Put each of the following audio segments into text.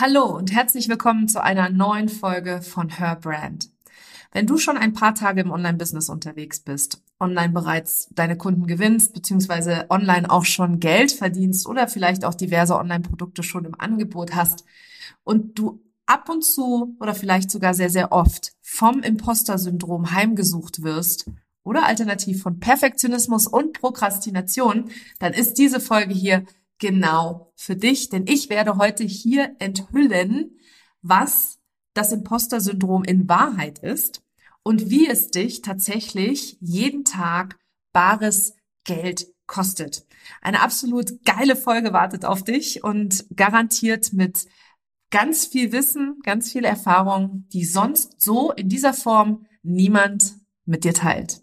Hallo und herzlich willkommen zu einer neuen Folge von Her Brand. Wenn du schon ein paar Tage im Online-Business unterwegs bist, online bereits deine Kunden gewinnst, beziehungsweise online auch schon Geld verdienst oder vielleicht auch diverse Online-Produkte schon im Angebot hast und du ab und zu oder vielleicht sogar sehr, sehr oft vom Imposter-Syndrom heimgesucht wirst oder alternativ von Perfektionismus und Prokrastination, dann ist diese Folge hier genau für dich, denn ich werde heute hier enthüllen, was das Imposter-Syndrom in Wahrheit ist und wie es dich tatsächlich jeden Tag bares Geld kostet. Eine absolut geile Folge wartet auf dich und garantiert mit ganz viel Wissen, ganz viel Erfahrung, die sonst so in dieser Form niemand mit dir teilt.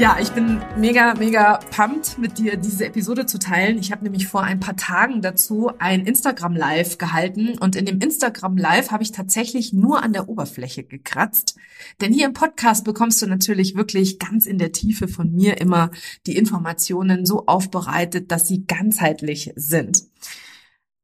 Ja, ich bin mega, mega pumped, mit dir diese Episode zu teilen. Ich habe nämlich vor ein paar Tagen dazu ein Instagram Live gehalten und in dem Instagram Live habe ich tatsächlich nur an der Oberfläche gekratzt. Denn hier im Podcast bekommst du natürlich wirklich ganz in der Tiefe von mir immer die Informationen so aufbereitet, dass sie ganzheitlich sind.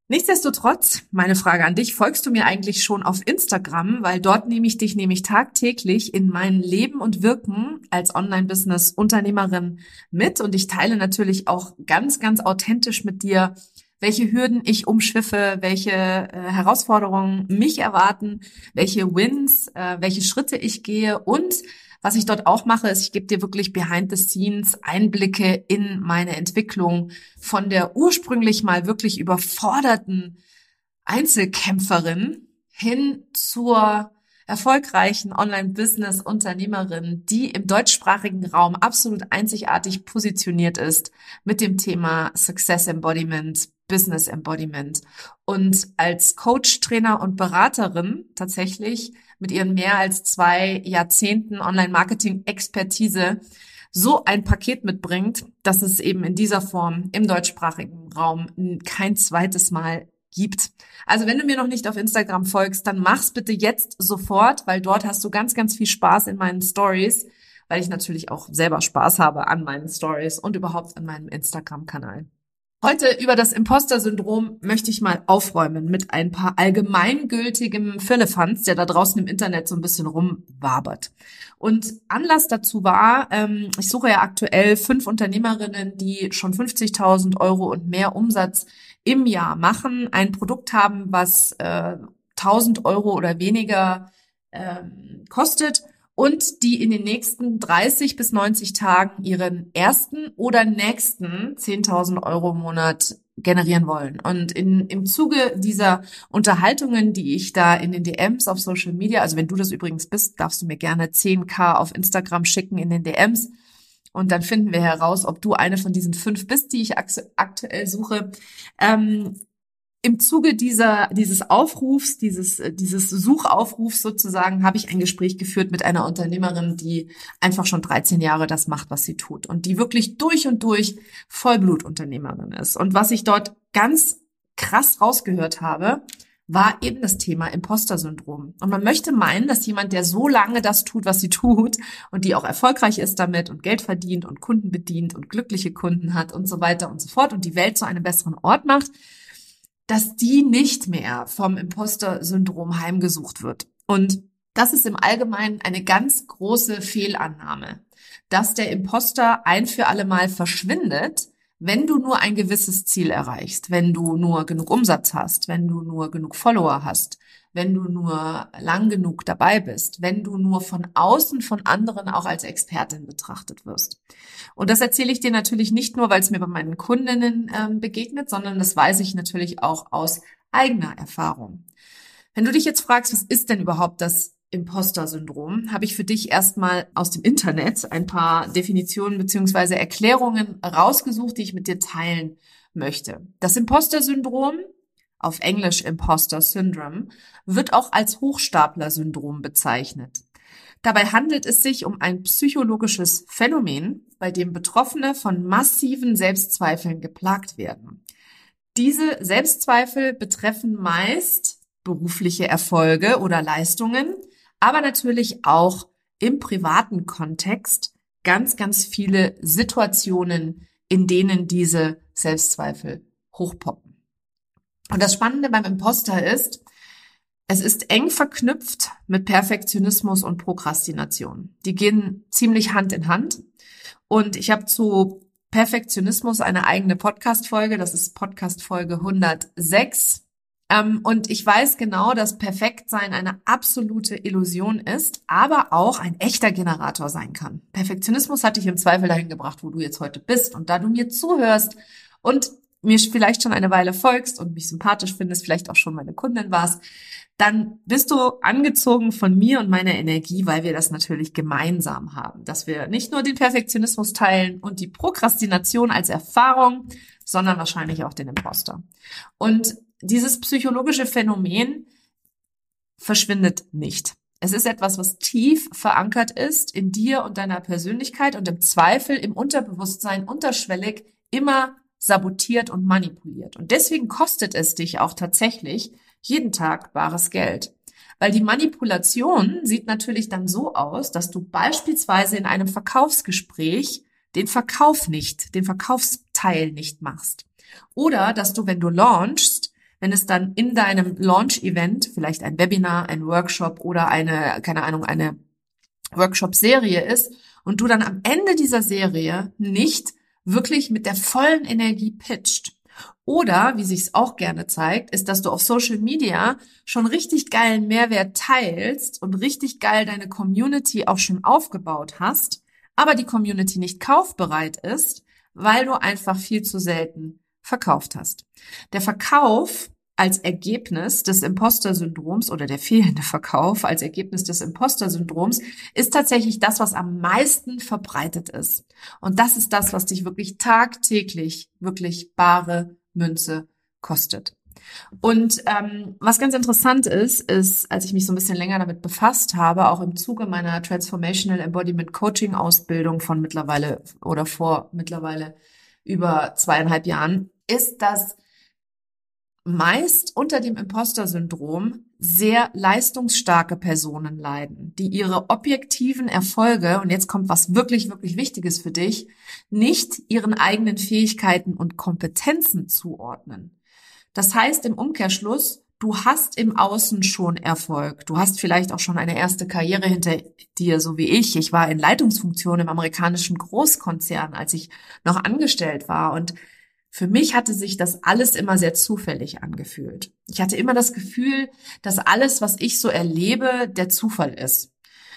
Nichtsdestotrotz, meine Frage an dich, folgst du mir eigentlich schon auf Instagram, weil dort nehme ich dich nämlich tagtäglich in mein Leben und Wirken als Online-Business-Unternehmerin mit. Und ich teile natürlich auch ganz, ganz authentisch mit dir, welche Hürden ich umschiffe, welche äh, Herausforderungen mich erwarten, welche Wins, äh, welche Schritte ich gehe und was ich dort auch mache, ist, ich gebe dir wirklich behind the scenes Einblicke in meine Entwicklung von der ursprünglich mal wirklich überforderten Einzelkämpferin hin zur erfolgreichen Online-Business-Unternehmerin, die im deutschsprachigen Raum absolut einzigartig positioniert ist mit dem Thema Success Embodiment, Business Embodiment. Und als Coach, Trainer und Beraterin tatsächlich mit ihren mehr als zwei Jahrzehnten Online-Marketing-Expertise so ein Paket mitbringt, dass es eben in dieser Form im deutschsprachigen Raum kein zweites Mal gibt. Also wenn du mir noch nicht auf Instagram folgst, dann mach's bitte jetzt sofort, weil dort hast du ganz, ganz viel Spaß in meinen Stories, weil ich natürlich auch selber Spaß habe an meinen Stories und überhaupt an meinem Instagram-Kanal. Heute über das Imposter-Syndrom möchte ich mal aufräumen mit ein paar allgemeingültigem Firlefanz, der da draußen im Internet so ein bisschen rumwabert. Und Anlass dazu war, ähm, ich suche ja aktuell fünf Unternehmerinnen, die schon 50.000 Euro und mehr Umsatz im Jahr machen, ein Produkt haben, was äh, 1.000 Euro oder weniger ähm, kostet und die in den nächsten 30 bis 90 Tagen ihren ersten oder nächsten 10.000 Euro im Monat generieren wollen. Und in, im Zuge dieser Unterhaltungen, die ich da in den DMs auf Social Media, also wenn du das übrigens bist, darfst du mir gerne 10k auf Instagram schicken in den DMs. Und dann finden wir heraus, ob du eine von diesen fünf bist, die ich aktuell suche. Ähm, im Zuge dieser, dieses Aufrufs, dieses, äh, dieses Suchaufrufs sozusagen, habe ich ein Gespräch geführt mit einer Unternehmerin, die einfach schon 13 Jahre das macht, was sie tut und die wirklich durch und durch Vollblutunternehmerin ist. Und was ich dort ganz krass rausgehört habe, war eben das Thema Imposter-Syndrom. Und man möchte meinen, dass jemand, der so lange das tut, was sie tut und die auch erfolgreich ist damit und Geld verdient und Kunden bedient und glückliche Kunden hat und so weiter und so fort und die Welt zu einem besseren Ort macht, dass die nicht mehr vom Imposter-Syndrom heimgesucht wird. Und das ist im Allgemeinen eine ganz große Fehlannahme, dass der Imposter ein für alle Mal verschwindet, wenn du nur ein gewisses Ziel erreichst, wenn du nur genug Umsatz hast, wenn du nur genug Follower hast, wenn du nur lang genug dabei bist, wenn du nur von außen von anderen auch als Expertin betrachtet wirst. Und das erzähle ich dir natürlich nicht nur, weil es mir bei meinen Kundinnen ähm, begegnet, sondern das weiß ich natürlich auch aus eigener Erfahrung. Wenn du dich jetzt fragst, was ist denn überhaupt das Imposter-Syndrom, habe ich für dich erstmal aus dem Internet ein paar Definitionen beziehungsweise Erklärungen rausgesucht, die ich mit dir teilen möchte. Das Imposter-Syndrom, auf Englisch Imposter Syndrome, wird auch als Hochstapler-Syndrom bezeichnet. Dabei handelt es sich um ein psychologisches Phänomen, bei dem Betroffene von massiven Selbstzweifeln geplagt werden. Diese Selbstzweifel betreffen meist berufliche Erfolge oder Leistungen, aber natürlich auch im privaten Kontext ganz, ganz viele Situationen, in denen diese Selbstzweifel hochpoppen. Und das Spannende beim Imposter ist, es ist eng verknüpft mit Perfektionismus und Prokrastination. Die gehen ziemlich Hand in Hand. Und ich habe zu Perfektionismus eine eigene Podcast-Folge. Das ist Podcast-Folge 106. Ähm, und ich weiß genau, dass Perfektsein eine absolute Illusion ist, aber auch ein echter Generator sein kann. Perfektionismus hat dich im Zweifel dahin gebracht, wo du jetzt heute bist. Und da du mir zuhörst und mir vielleicht schon eine Weile folgst und mich sympathisch findest, vielleicht auch schon meine Kundin warst, dann bist du angezogen von mir und meiner Energie, weil wir das natürlich gemeinsam haben. Dass wir nicht nur den Perfektionismus teilen und die Prokrastination als Erfahrung, sondern wahrscheinlich auch den Imposter. Und dieses psychologische Phänomen verschwindet nicht. Es ist etwas, was tief verankert ist in dir und deiner Persönlichkeit und im Zweifel im Unterbewusstsein unterschwellig immer sabotiert und manipuliert. Und deswegen kostet es dich auch tatsächlich jeden Tag bares Geld. Weil die Manipulation sieht natürlich dann so aus, dass du beispielsweise in einem Verkaufsgespräch den Verkauf nicht, den Verkaufsteil nicht machst. Oder dass du, wenn du launchst, wenn es dann in deinem Launch-Event, vielleicht ein Webinar, ein Workshop oder eine, keine Ahnung, eine Workshop-Serie ist und du dann am Ende dieser Serie nicht wirklich mit der vollen Energie pitcht. Oder, wie sich's auch gerne zeigt, ist, dass du auf Social Media schon richtig geilen Mehrwert teilst und richtig geil deine Community auch schon aufgebaut hast, aber die Community nicht kaufbereit ist, weil du einfach viel zu selten verkauft hast. Der Verkauf als Ergebnis des Imposter-Syndroms oder der fehlende Verkauf als Ergebnis des Imposter-Syndroms ist tatsächlich das, was am meisten verbreitet ist. Und das ist das, was dich wirklich tagtäglich wirklich bare Münze kostet. Und ähm, was ganz interessant ist, ist, als ich mich so ein bisschen länger damit befasst habe, auch im Zuge meiner Transformational Embodiment Coaching Ausbildung von mittlerweile oder vor mittlerweile über zweieinhalb Jahren, ist, dass meist unter dem Imposter-Syndrom sehr leistungsstarke Personen leiden, die ihre objektiven Erfolge, und jetzt kommt was wirklich, wirklich Wichtiges für dich, nicht ihren eigenen Fähigkeiten und Kompetenzen zuordnen. Das heißt im Umkehrschluss, du hast im Außen schon Erfolg. Du hast vielleicht auch schon eine erste Karriere hinter dir, so wie ich. Ich war in Leitungsfunktion im amerikanischen Großkonzern, als ich noch angestellt war und für mich hatte sich das alles immer sehr zufällig angefühlt. Ich hatte immer das Gefühl, dass alles, was ich so erlebe, der Zufall ist.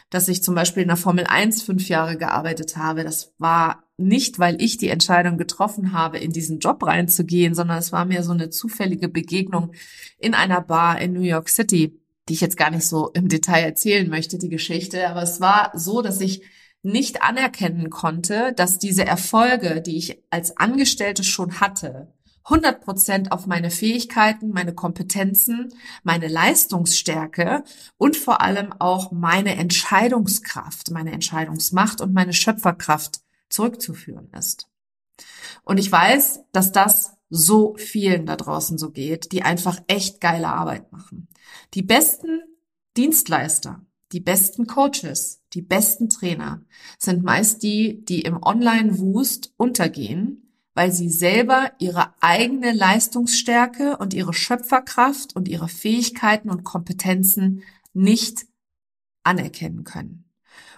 Dass ich zum Beispiel in der Formel 1 fünf Jahre gearbeitet habe, das war nicht, weil ich die Entscheidung getroffen habe, in diesen Job reinzugehen, sondern es war mir so eine zufällige Begegnung in einer Bar in New York City, die ich jetzt gar nicht so im Detail erzählen möchte, die Geschichte. Aber es war so, dass ich nicht anerkennen konnte, dass diese Erfolge, die ich als Angestellte schon hatte, 100 Prozent auf meine Fähigkeiten, meine Kompetenzen, meine Leistungsstärke und vor allem auch meine Entscheidungskraft, meine Entscheidungsmacht und meine Schöpferkraft zurückzuführen ist. Und ich weiß, dass das so vielen da draußen so geht, die einfach echt geile Arbeit machen. Die besten Dienstleister, die besten Coaches, die besten Trainer sind meist die, die im Online-Wust untergehen, weil sie selber ihre eigene Leistungsstärke und ihre Schöpferkraft und ihre Fähigkeiten und Kompetenzen nicht anerkennen können.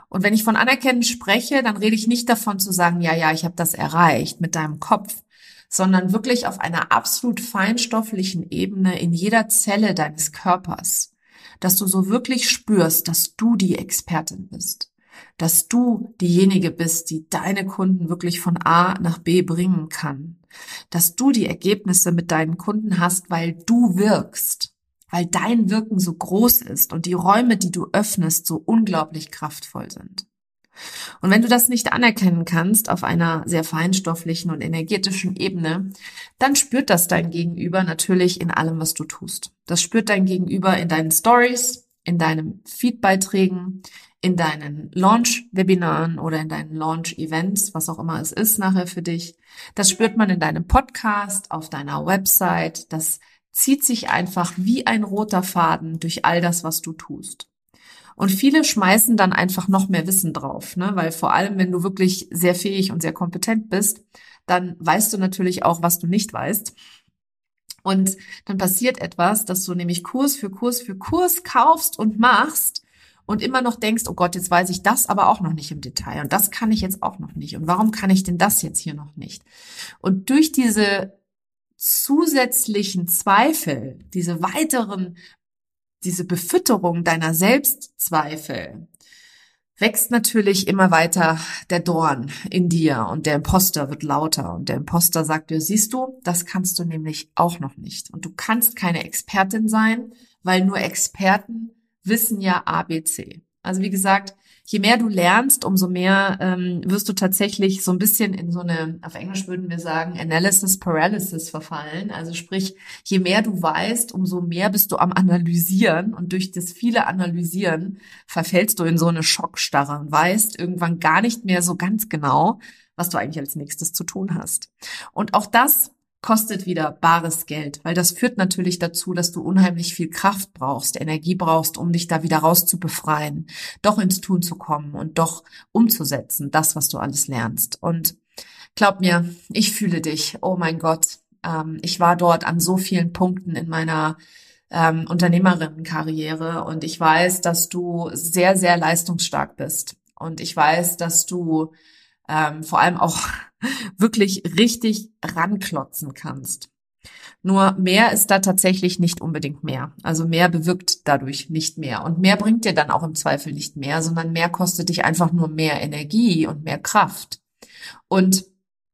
Und wenn ich von Anerkennen spreche, dann rede ich nicht davon zu sagen, ja, ja, ich habe das erreicht mit deinem Kopf, sondern wirklich auf einer absolut feinstofflichen Ebene in jeder Zelle deines Körpers dass du so wirklich spürst, dass du die Expertin bist, dass du diejenige bist, die deine Kunden wirklich von A nach B bringen kann, dass du die Ergebnisse mit deinen Kunden hast, weil du wirkst, weil dein Wirken so groß ist und die Räume, die du öffnest, so unglaublich kraftvoll sind. Und wenn du das nicht anerkennen kannst auf einer sehr feinstofflichen und energetischen Ebene, dann spürt das dein Gegenüber natürlich in allem, was du tust. Das spürt dein Gegenüber in deinen Stories, in deinen Feedbeiträgen, in deinen Launch-Webinaren oder in deinen Launch-Events, was auch immer es ist nachher für dich. Das spürt man in deinem Podcast, auf deiner Website. Das zieht sich einfach wie ein roter Faden durch all das, was du tust. Und viele schmeißen dann einfach noch mehr Wissen drauf, ne? weil vor allem, wenn du wirklich sehr fähig und sehr kompetent bist, dann weißt du natürlich auch, was du nicht weißt. Und dann passiert etwas, dass du nämlich Kurs für Kurs für Kurs kaufst und machst und immer noch denkst, oh Gott, jetzt weiß ich das aber auch noch nicht im Detail und das kann ich jetzt auch noch nicht und warum kann ich denn das jetzt hier noch nicht? Und durch diese zusätzlichen Zweifel, diese weiteren diese Befütterung deiner Selbstzweifel wächst natürlich immer weiter der Dorn in dir und der Imposter wird lauter und der Imposter sagt dir, siehst du, das kannst du nämlich auch noch nicht und du kannst keine Expertin sein, weil nur Experten wissen ja ABC. Also wie gesagt, je mehr du lernst, umso mehr ähm, wirst du tatsächlich so ein bisschen in so eine, auf Englisch würden wir sagen, Analysis Paralysis verfallen. Also sprich, je mehr du weißt, umso mehr bist du am Analysieren und durch das viele Analysieren verfällst du in so eine Schockstarre und weißt irgendwann gar nicht mehr so ganz genau, was du eigentlich als nächstes zu tun hast. Und auch das kostet wieder bares Geld, weil das führt natürlich dazu, dass du unheimlich viel Kraft brauchst, Energie brauchst, um dich da wieder rauszubefreien, doch ins Tun zu kommen und doch umzusetzen, das, was du alles lernst. Und glaub mir, ich fühle dich. Oh mein Gott, ähm, ich war dort an so vielen Punkten in meiner ähm, Unternehmerinnenkarriere und ich weiß, dass du sehr, sehr leistungsstark bist. Und ich weiß, dass du ähm, vor allem auch wirklich richtig ranklotzen kannst. Nur mehr ist da tatsächlich nicht unbedingt mehr. Also mehr bewirkt dadurch nicht mehr. Und mehr bringt dir dann auch im Zweifel nicht mehr, sondern mehr kostet dich einfach nur mehr Energie und mehr Kraft. Und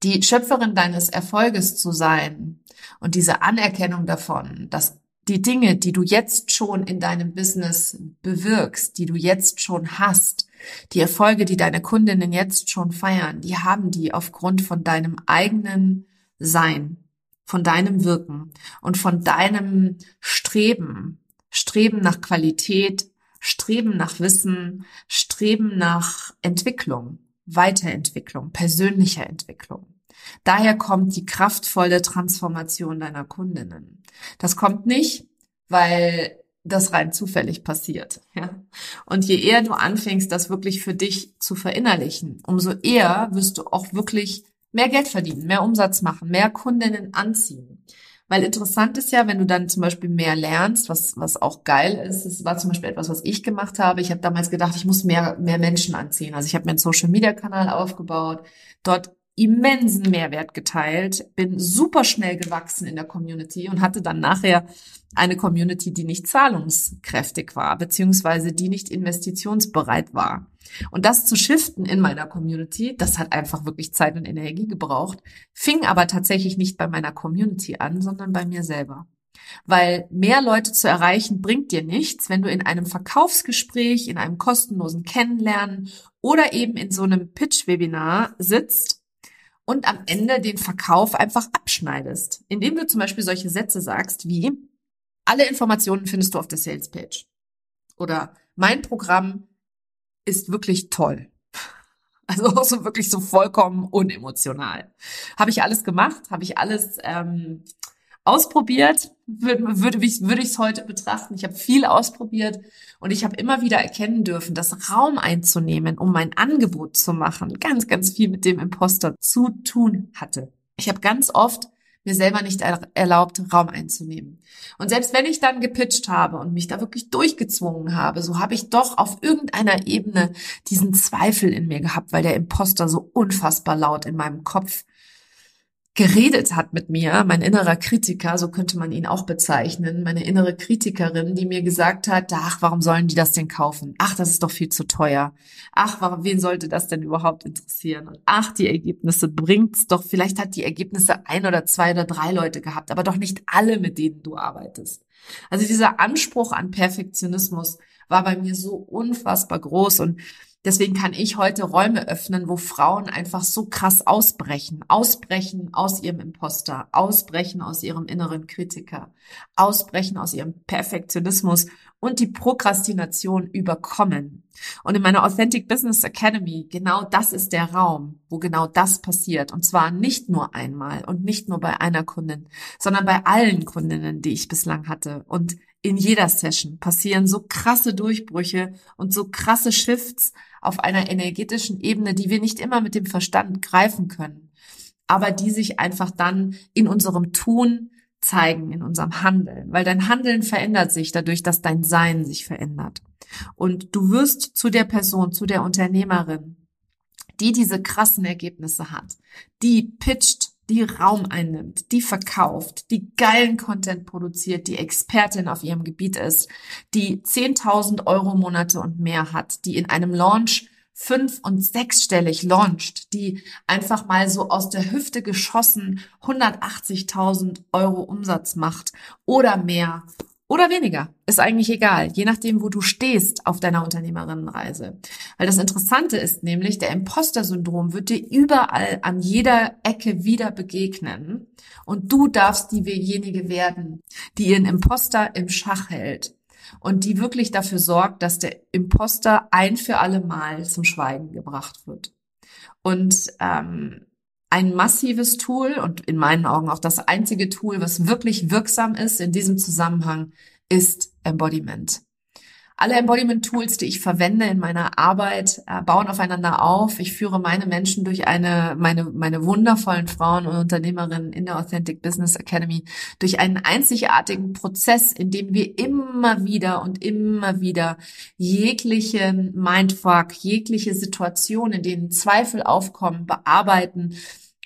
die Schöpferin deines Erfolges zu sein und diese Anerkennung davon, dass die Dinge, die du jetzt schon in deinem Business bewirkst, die du jetzt schon hast, die Erfolge, die deine Kundinnen jetzt schon feiern, die haben die aufgrund von deinem eigenen Sein, von deinem Wirken und von deinem Streben, Streben nach Qualität, Streben nach Wissen, Streben nach Entwicklung, Weiterentwicklung, persönlicher Entwicklung. Daher kommt die kraftvolle Transformation deiner Kundinnen. Das kommt nicht, weil das rein zufällig passiert. Ja? Und je eher du anfängst, das wirklich für dich zu verinnerlichen, umso eher wirst du auch wirklich mehr Geld verdienen, mehr Umsatz machen, mehr Kundinnen anziehen. Weil interessant ist ja, wenn du dann zum Beispiel mehr lernst, was, was auch geil ist, es war zum Beispiel etwas, was ich gemacht habe. Ich habe damals gedacht, ich muss mehr, mehr Menschen anziehen. Also ich habe mir einen Social-Media-Kanal aufgebaut, dort immensen Mehrwert geteilt, bin super schnell gewachsen in der Community und hatte dann nachher eine Community, die nicht zahlungskräftig war, beziehungsweise die nicht investitionsbereit war. Und das zu shiften in meiner Community, das hat einfach wirklich Zeit und Energie gebraucht, fing aber tatsächlich nicht bei meiner Community an, sondern bei mir selber. Weil mehr Leute zu erreichen bringt dir nichts, wenn du in einem Verkaufsgespräch, in einem kostenlosen Kennenlernen oder eben in so einem Pitch-Webinar sitzt und am Ende den Verkauf einfach abschneidest, indem du zum Beispiel solche Sätze sagst wie, alle Informationen findest du auf der Sales Page. Oder mein Programm ist wirklich toll. Also so wirklich so vollkommen unemotional. Habe ich alles gemacht? Habe ich alles ähm, ausprobiert, würde, würde, würde ich es heute betrachten. Ich habe viel ausprobiert und ich habe immer wieder erkennen dürfen, dass Raum einzunehmen, um mein Angebot zu machen, ganz, ganz viel mit dem Imposter zu tun hatte. Ich habe ganz oft mir selber nicht erlaubt, Raum einzunehmen. Und selbst wenn ich dann gepitcht habe und mich da wirklich durchgezwungen habe, so habe ich doch auf irgendeiner Ebene diesen Zweifel in mir gehabt, weil der Imposter so unfassbar laut in meinem Kopf geredet hat mit mir, mein innerer Kritiker, so könnte man ihn auch bezeichnen, meine innere Kritikerin, die mir gesagt hat, ach, warum sollen die das denn kaufen? Ach, das ist doch viel zu teuer. Ach, warum, wen sollte das denn überhaupt interessieren? Und ach, die Ergebnisse bringt's doch. Vielleicht hat die Ergebnisse ein oder zwei oder drei Leute gehabt, aber doch nicht alle, mit denen du arbeitest. Also dieser Anspruch an Perfektionismus war bei mir so unfassbar groß und Deswegen kann ich heute Räume öffnen, wo Frauen einfach so krass ausbrechen, ausbrechen aus ihrem Imposter, ausbrechen aus ihrem inneren Kritiker, ausbrechen aus ihrem Perfektionismus und die Prokrastination überkommen. Und in meiner Authentic Business Academy, genau das ist der Raum, wo genau das passiert. Und zwar nicht nur einmal und nicht nur bei einer Kundin, sondern bei allen Kundinnen, die ich bislang hatte. Und in jeder Session passieren so krasse Durchbrüche und so krasse Shifts auf einer energetischen Ebene, die wir nicht immer mit dem Verstand greifen können, aber die sich einfach dann in unserem Tun zeigen, in unserem Handeln, weil dein Handeln verändert sich dadurch, dass dein Sein sich verändert. Und du wirst zu der Person, zu der Unternehmerin, die diese krassen Ergebnisse hat, die pitcht die Raum einnimmt, die verkauft, die geilen Content produziert, die Expertin auf ihrem Gebiet ist, die 10.000 Euro Monate und mehr hat, die in einem Launch fünf- und sechsstellig launcht, die einfach mal so aus der Hüfte geschossen 180.000 Euro Umsatz macht oder mehr oder weniger. Ist eigentlich egal, je nachdem, wo du stehst auf deiner Unternehmerinnenreise. Weil das Interessante ist nämlich, der Imposter-Syndrom wird dir überall an jeder Ecke wieder begegnen. Und du darfst diejenige werden, die ihren Imposter im Schach hält. Und die wirklich dafür sorgt, dass der Imposter ein für alle Mal zum Schweigen gebracht wird. Und ähm, ein massives Tool und in meinen Augen auch das einzige Tool, was wirklich wirksam ist in diesem Zusammenhang, ist Embodiment. Alle Embodiment-Tools, die ich verwende in meiner Arbeit, äh, bauen aufeinander auf. Ich führe meine Menschen durch eine, meine, meine wundervollen Frauen und Unternehmerinnen in der Authentic Business Academy durch einen einzigartigen Prozess, in dem wir immer wieder und immer wieder jeglichen Mindfuck, jegliche Situation, in denen Zweifel aufkommen, bearbeiten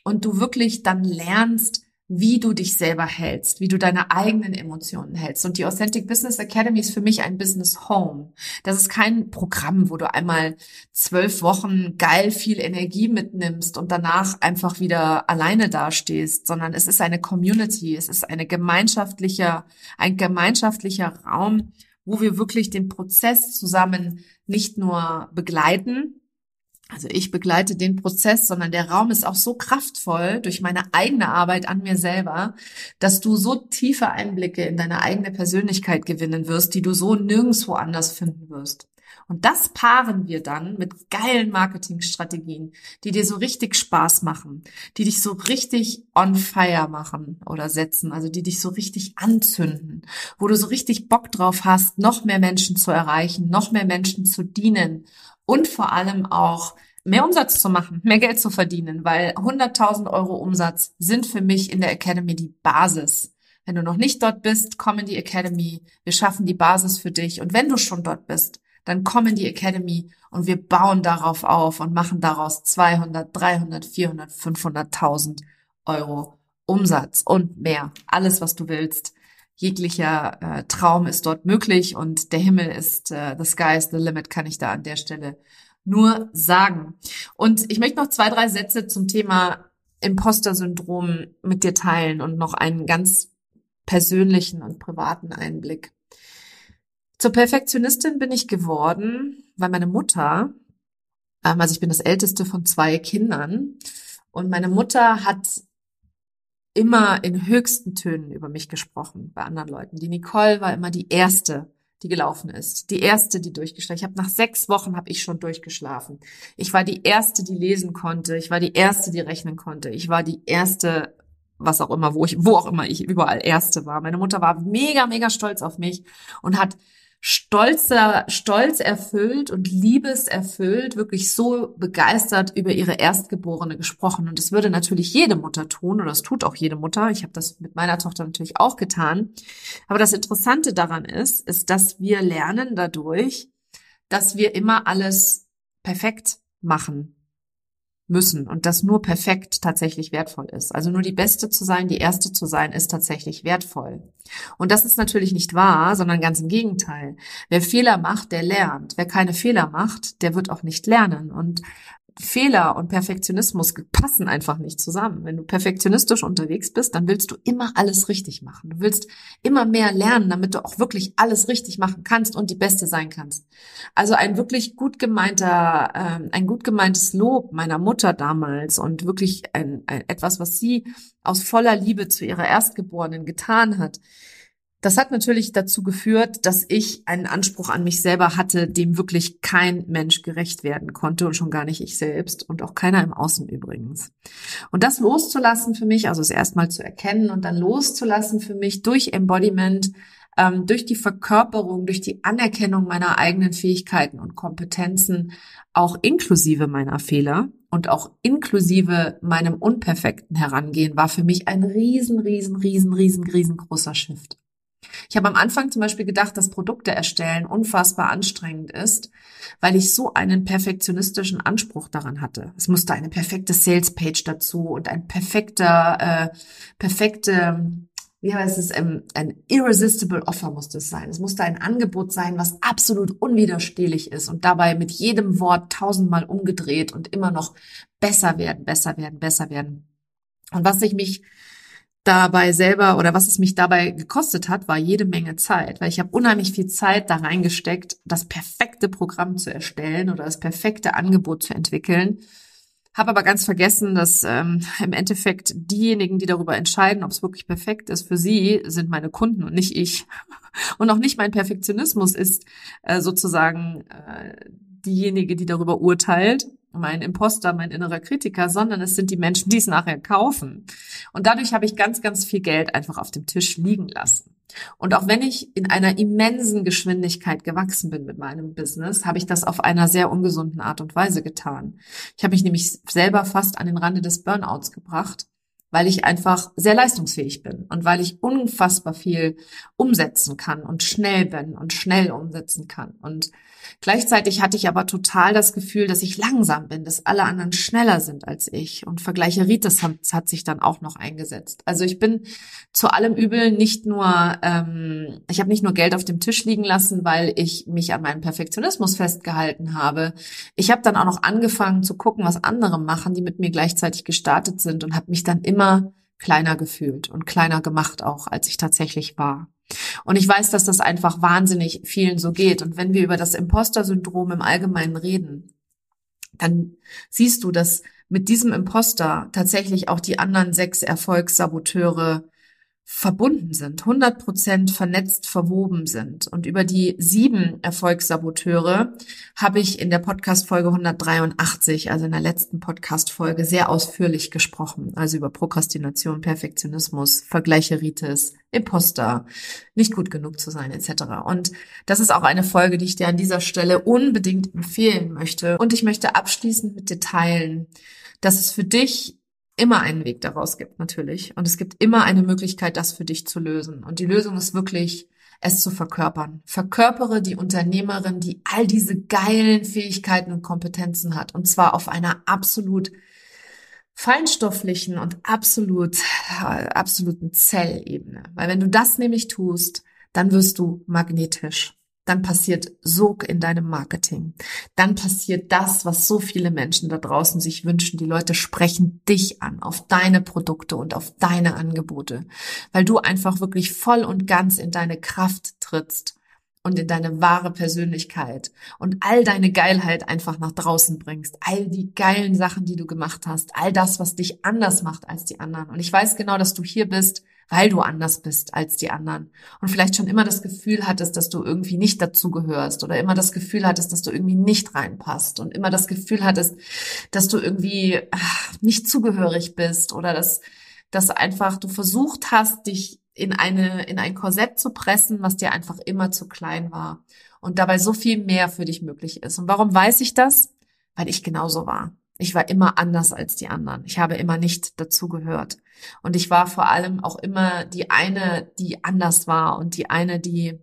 und du wirklich dann lernst, wie du dich selber hältst, wie du deine eigenen Emotionen hältst. Und die Authentic Business Academy ist für mich ein Business Home. Das ist kein Programm, wo du einmal zwölf Wochen geil viel Energie mitnimmst und danach einfach wieder alleine dastehst, sondern es ist eine Community, es ist eine gemeinschaftlicher, ein gemeinschaftlicher Raum, wo wir wirklich den Prozess zusammen nicht nur begleiten, also ich begleite den Prozess, sondern der Raum ist auch so kraftvoll durch meine eigene Arbeit an mir selber, dass du so tiefe Einblicke in deine eigene Persönlichkeit gewinnen wirst, die du so nirgendwo anders finden wirst. Und das paaren wir dann mit geilen Marketingstrategien, die dir so richtig Spaß machen, die dich so richtig on fire machen oder setzen, also die dich so richtig anzünden, wo du so richtig Bock drauf hast, noch mehr Menschen zu erreichen, noch mehr Menschen zu dienen und vor allem auch mehr Umsatz zu machen, mehr Geld zu verdienen, weil 100.000 Euro Umsatz sind für mich in der Academy die Basis. Wenn du noch nicht dort bist, komm in die Academy. Wir schaffen die Basis für dich. Und wenn du schon dort bist, dann komm in die Academy und wir bauen darauf auf und machen daraus 200, 300, 400, 500.000 Euro Umsatz und mehr. Alles, was du willst. Jeglicher äh, Traum ist dort möglich und der Himmel ist, äh, the sky is the limit, kann ich da an der Stelle nur sagen. Und ich möchte noch zwei, drei Sätze zum Thema Imposter-Syndrom mit dir teilen und noch einen ganz persönlichen und privaten Einblick. Zur Perfektionistin bin ich geworden, weil meine Mutter, ähm, also ich bin das älteste von zwei Kindern, und meine Mutter hat immer in höchsten Tönen über mich gesprochen bei anderen Leuten. Die Nicole war immer die erste, die gelaufen ist, die erste, die durchgeschlafen. Ich habe nach sechs Wochen habe ich schon durchgeschlafen. Ich war die erste, die lesen konnte. Ich war die erste, die rechnen konnte. Ich war die erste, was auch immer, wo ich, wo auch immer ich überall erste war. Meine Mutter war mega, mega stolz auf mich und hat stolzer, stolz erfüllt und liebeserfüllt, wirklich so begeistert über ihre Erstgeborene gesprochen. Und das würde natürlich jede Mutter tun, oder das tut auch jede Mutter. Ich habe das mit meiner Tochter natürlich auch getan. Aber das Interessante daran ist, ist, dass wir lernen dadurch, dass wir immer alles perfekt machen müssen und dass nur perfekt tatsächlich wertvoll ist. Also nur die Beste zu sein, die Erste zu sein, ist tatsächlich wertvoll. Und das ist natürlich nicht wahr, sondern ganz im Gegenteil. Wer Fehler macht, der lernt. Wer keine Fehler macht, der wird auch nicht lernen. Und Fehler und Perfektionismus passen einfach nicht zusammen. Wenn du perfektionistisch unterwegs bist, dann willst du immer alles richtig machen. Du willst immer mehr lernen, damit du auch wirklich alles richtig machen kannst und die Beste sein kannst. Also ein wirklich gut gemeinter, äh, ein gut gemeintes Lob meiner Mutter damals und wirklich ein, ein, etwas, was sie aus voller Liebe zu ihrer Erstgeborenen getan hat, das hat natürlich dazu geführt, dass ich einen Anspruch an mich selber hatte, dem wirklich kein Mensch gerecht werden konnte und schon gar nicht ich selbst und auch keiner im Außen übrigens. Und das loszulassen für mich, also es erstmal zu erkennen und dann loszulassen für mich durch Embodiment, ähm, durch die Verkörperung, durch die Anerkennung meiner eigenen Fähigkeiten und Kompetenzen, auch inklusive meiner Fehler und auch inklusive meinem unperfekten Herangehen, war für mich ein riesen, riesen, riesen, riesen, riesengroßer Shift. Ich habe am Anfang zum Beispiel gedacht, dass Produkte erstellen unfassbar anstrengend ist, weil ich so einen perfektionistischen Anspruch daran hatte. Es musste eine perfekte Salespage dazu und ein perfekter, äh, perfekte, wie heißt es, ähm, ein irresistible Offer musste es sein. Es musste ein Angebot sein, was absolut unwiderstehlich ist und dabei mit jedem Wort tausendmal umgedreht und immer noch besser werden, besser werden, besser werden. Und was ich mich dabei selber oder was es mich dabei gekostet hat, war jede Menge Zeit, weil ich habe unheimlich viel Zeit da reingesteckt, das perfekte Programm zu erstellen oder das perfekte Angebot zu entwickeln. Habe aber ganz vergessen, dass ähm, im Endeffekt diejenigen, die darüber entscheiden, ob es wirklich perfekt ist für sie, sind meine Kunden und nicht ich. Und auch nicht mein Perfektionismus ist äh, sozusagen äh, diejenige, die darüber urteilt, mein Imposter, mein innerer Kritiker, sondern es sind die Menschen, die es nachher kaufen. Und dadurch habe ich ganz, ganz viel Geld einfach auf dem Tisch liegen lassen. Und auch wenn ich in einer immensen Geschwindigkeit gewachsen bin mit meinem Business, habe ich das auf einer sehr ungesunden Art und Weise getan. Ich habe mich nämlich selber fast an den Rande des Burnouts gebracht, weil ich einfach sehr leistungsfähig bin und weil ich unfassbar viel umsetzen kann und schnell bin und schnell umsetzen kann. Und Gleichzeitig hatte ich aber total das Gefühl, dass ich langsam bin, dass alle anderen schneller sind als ich. Und Vergleicheritis hat, hat sich dann auch noch eingesetzt. Also ich bin zu allem Übel nicht nur, ähm, ich habe nicht nur Geld auf dem Tisch liegen lassen, weil ich mich an meinem Perfektionismus festgehalten habe. Ich habe dann auch noch angefangen zu gucken, was andere machen, die mit mir gleichzeitig gestartet sind und habe mich dann immer kleiner gefühlt und kleiner gemacht auch, als ich tatsächlich war. Und ich weiß, dass das einfach wahnsinnig vielen so geht. Und wenn wir über das Imposter-Syndrom im Allgemeinen reden, dann siehst du, dass mit diesem Imposter tatsächlich auch die anderen sechs Erfolgssaboteure verbunden sind, 100 Prozent vernetzt, verwoben sind. Und über die sieben Erfolgssaboteure habe ich in der Podcast-Folge 183, also in der letzten Podcast-Folge, sehr ausführlich gesprochen. Also über Prokrastination, Perfektionismus, Vergleicheritis, Imposter, nicht gut genug zu sein, etc. Und das ist auch eine Folge, die ich dir an dieser Stelle unbedingt empfehlen möchte. Und ich möchte abschließend mit dir teilen, dass es für dich immer einen Weg daraus gibt, natürlich. Und es gibt immer eine Möglichkeit, das für dich zu lösen. Und die Lösung ist wirklich, es zu verkörpern. Verkörpere die Unternehmerin, die all diese geilen Fähigkeiten und Kompetenzen hat. Und zwar auf einer absolut feinstofflichen und absolut, absoluten Zellebene. Weil wenn du das nämlich tust, dann wirst du magnetisch dann passiert Sog in deinem Marketing. Dann passiert das, was so viele Menschen da draußen sich wünschen. Die Leute sprechen dich an, auf deine Produkte und auf deine Angebote, weil du einfach wirklich voll und ganz in deine Kraft trittst und in deine wahre Persönlichkeit und all deine Geilheit einfach nach draußen bringst. All die geilen Sachen, die du gemacht hast. All das, was dich anders macht als die anderen. Und ich weiß genau, dass du hier bist, weil du anders bist als die anderen und vielleicht schon immer das Gefühl hattest, dass du irgendwie nicht dazugehörst oder immer das Gefühl hattest, dass du irgendwie nicht reinpasst und immer das Gefühl hattest, dass du irgendwie ach, nicht zugehörig bist oder dass, dass einfach du versucht hast, dich in eine, in ein Korsett zu pressen, was dir einfach immer zu klein war und dabei so viel mehr für dich möglich ist. Und warum weiß ich das? Weil ich genauso war. Ich war immer anders als die anderen. Ich habe immer nicht dazugehört. Und ich war vor allem auch immer die eine, die anders war und die eine, die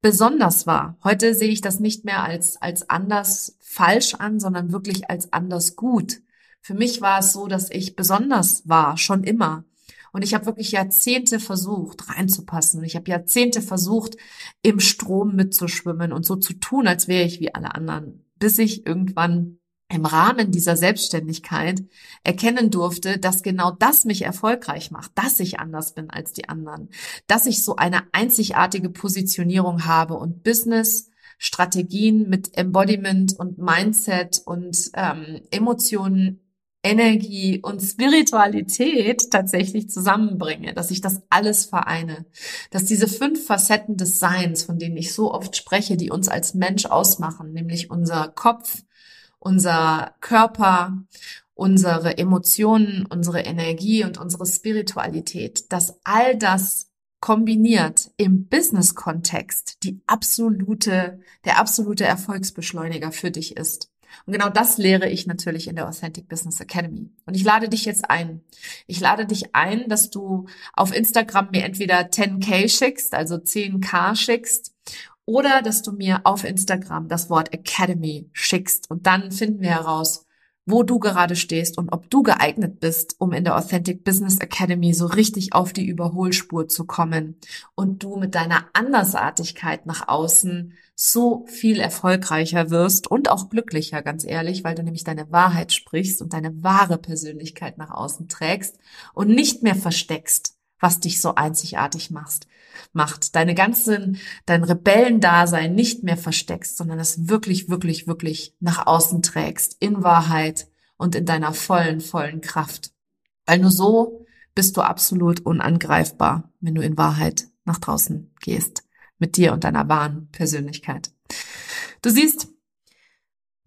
besonders war. Heute sehe ich das nicht mehr als, als anders falsch an, sondern wirklich als anders gut Für mich war es so, dass ich besonders war, schon immer. Und ich habe wirklich Jahrzehnte versucht, reinzupassen. Ich habe Jahrzehnte versucht, im Strom mitzuschwimmen und so zu tun, als wäre ich wie alle anderen, bis ich irgendwann im Rahmen dieser Selbstständigkeit erkennen durfte, dass genau das mich erfolgreich macht, dass ich anders bin als die anderen, dass ich so eine einzigartige Positionierung habe und Business Strategien mit Embodiment und Mindset und ähm, Emotionen Energie und Spiritualität tatsächlich zusammenbringe, dass ich das alles vereine, dass diese fünf Facetten des Seins, von denen ich so oft spreche, die uns als Mensch ausmachen, nämlich unser Kopf, unser Körper, unsere Emotionen, unsere Energie und unsere Spiritualität, dass all das kombiniert im Business-Kontext die absolute, der absolute Erfolgsbeschleuniger für dich ist. Und genau das lehre ich natürlich in der Authentic Business Academy. Und ich lade dich jetzt ein. Ich lade dich ein, dass du auf Instagram mir entweder 10k schickst, also 10k schickst, oder dass du mir auf Instagram das Wort Academy schickst. Und dann finden wir heraus, wo du gerade stehst und ob du geeignet bist, um in der Authentic Business Academy so richtig auf die Überholspur zu kommen und du mit deiner Andersartigkeit nach außen so viel erfolgreicher wirst und auch glücklicher, ganz ehrlich, weil du nämlich deine Wahrheit sprichst und deine wahre Persönlichkeit nach außen trägst und nicht mehr versteckst, was dich so einzigartig machst, macht. Deine ganzen, dein Rebellendasein nicht mehr versteckst, sondern es wirklich, wirklich, wirklich nach außen trägst, in Wahrheit und in deiner vollen, vollen Kraft. Weil nur so bist du absolut unangreifbar, wenn du in Wahrheit nach draußen gehst, mit dir und deiner wahren Persönlichkeit. Du siehst,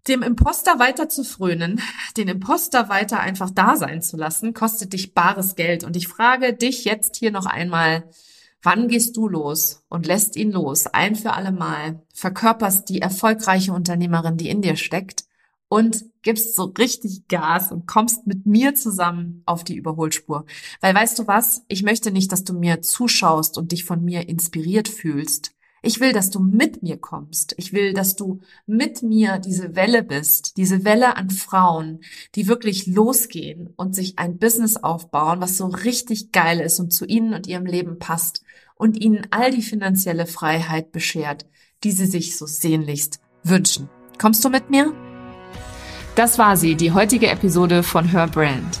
dem Imposter weiter zu frönen, den Imposter weiter einfach da sein zu lassen, kostet dich bares Geld. Und ich frage dich jetzt hier noch einmal, wann gehst du los und lässt ihn los, ein für alle Mal, verkörperst die erfolgreiche Unternehmerin, die in dir steckt und gibst so richtig Gas und kommst mit mir zusammen auf die Überholspur. Weil weißt du was? Ich möchte nicht, dass du mir zuschaust und dich von mir inspiriert fühlst. Ich will, dass du mit mir kommst. Ich will, dass du mit mir diese Welle bist, diese Welle an Frauen, die wirklich losgehen und sich ein Business aufbauen, was so richtig geil ist und zu ihnen und ihrem Leben passt und ihnen all die finanzielle Freiheit beschert, die sie sich so sehnlichst wünschen. Kommst du mit mir? Das war sie, die heutige Episode von Her Brand.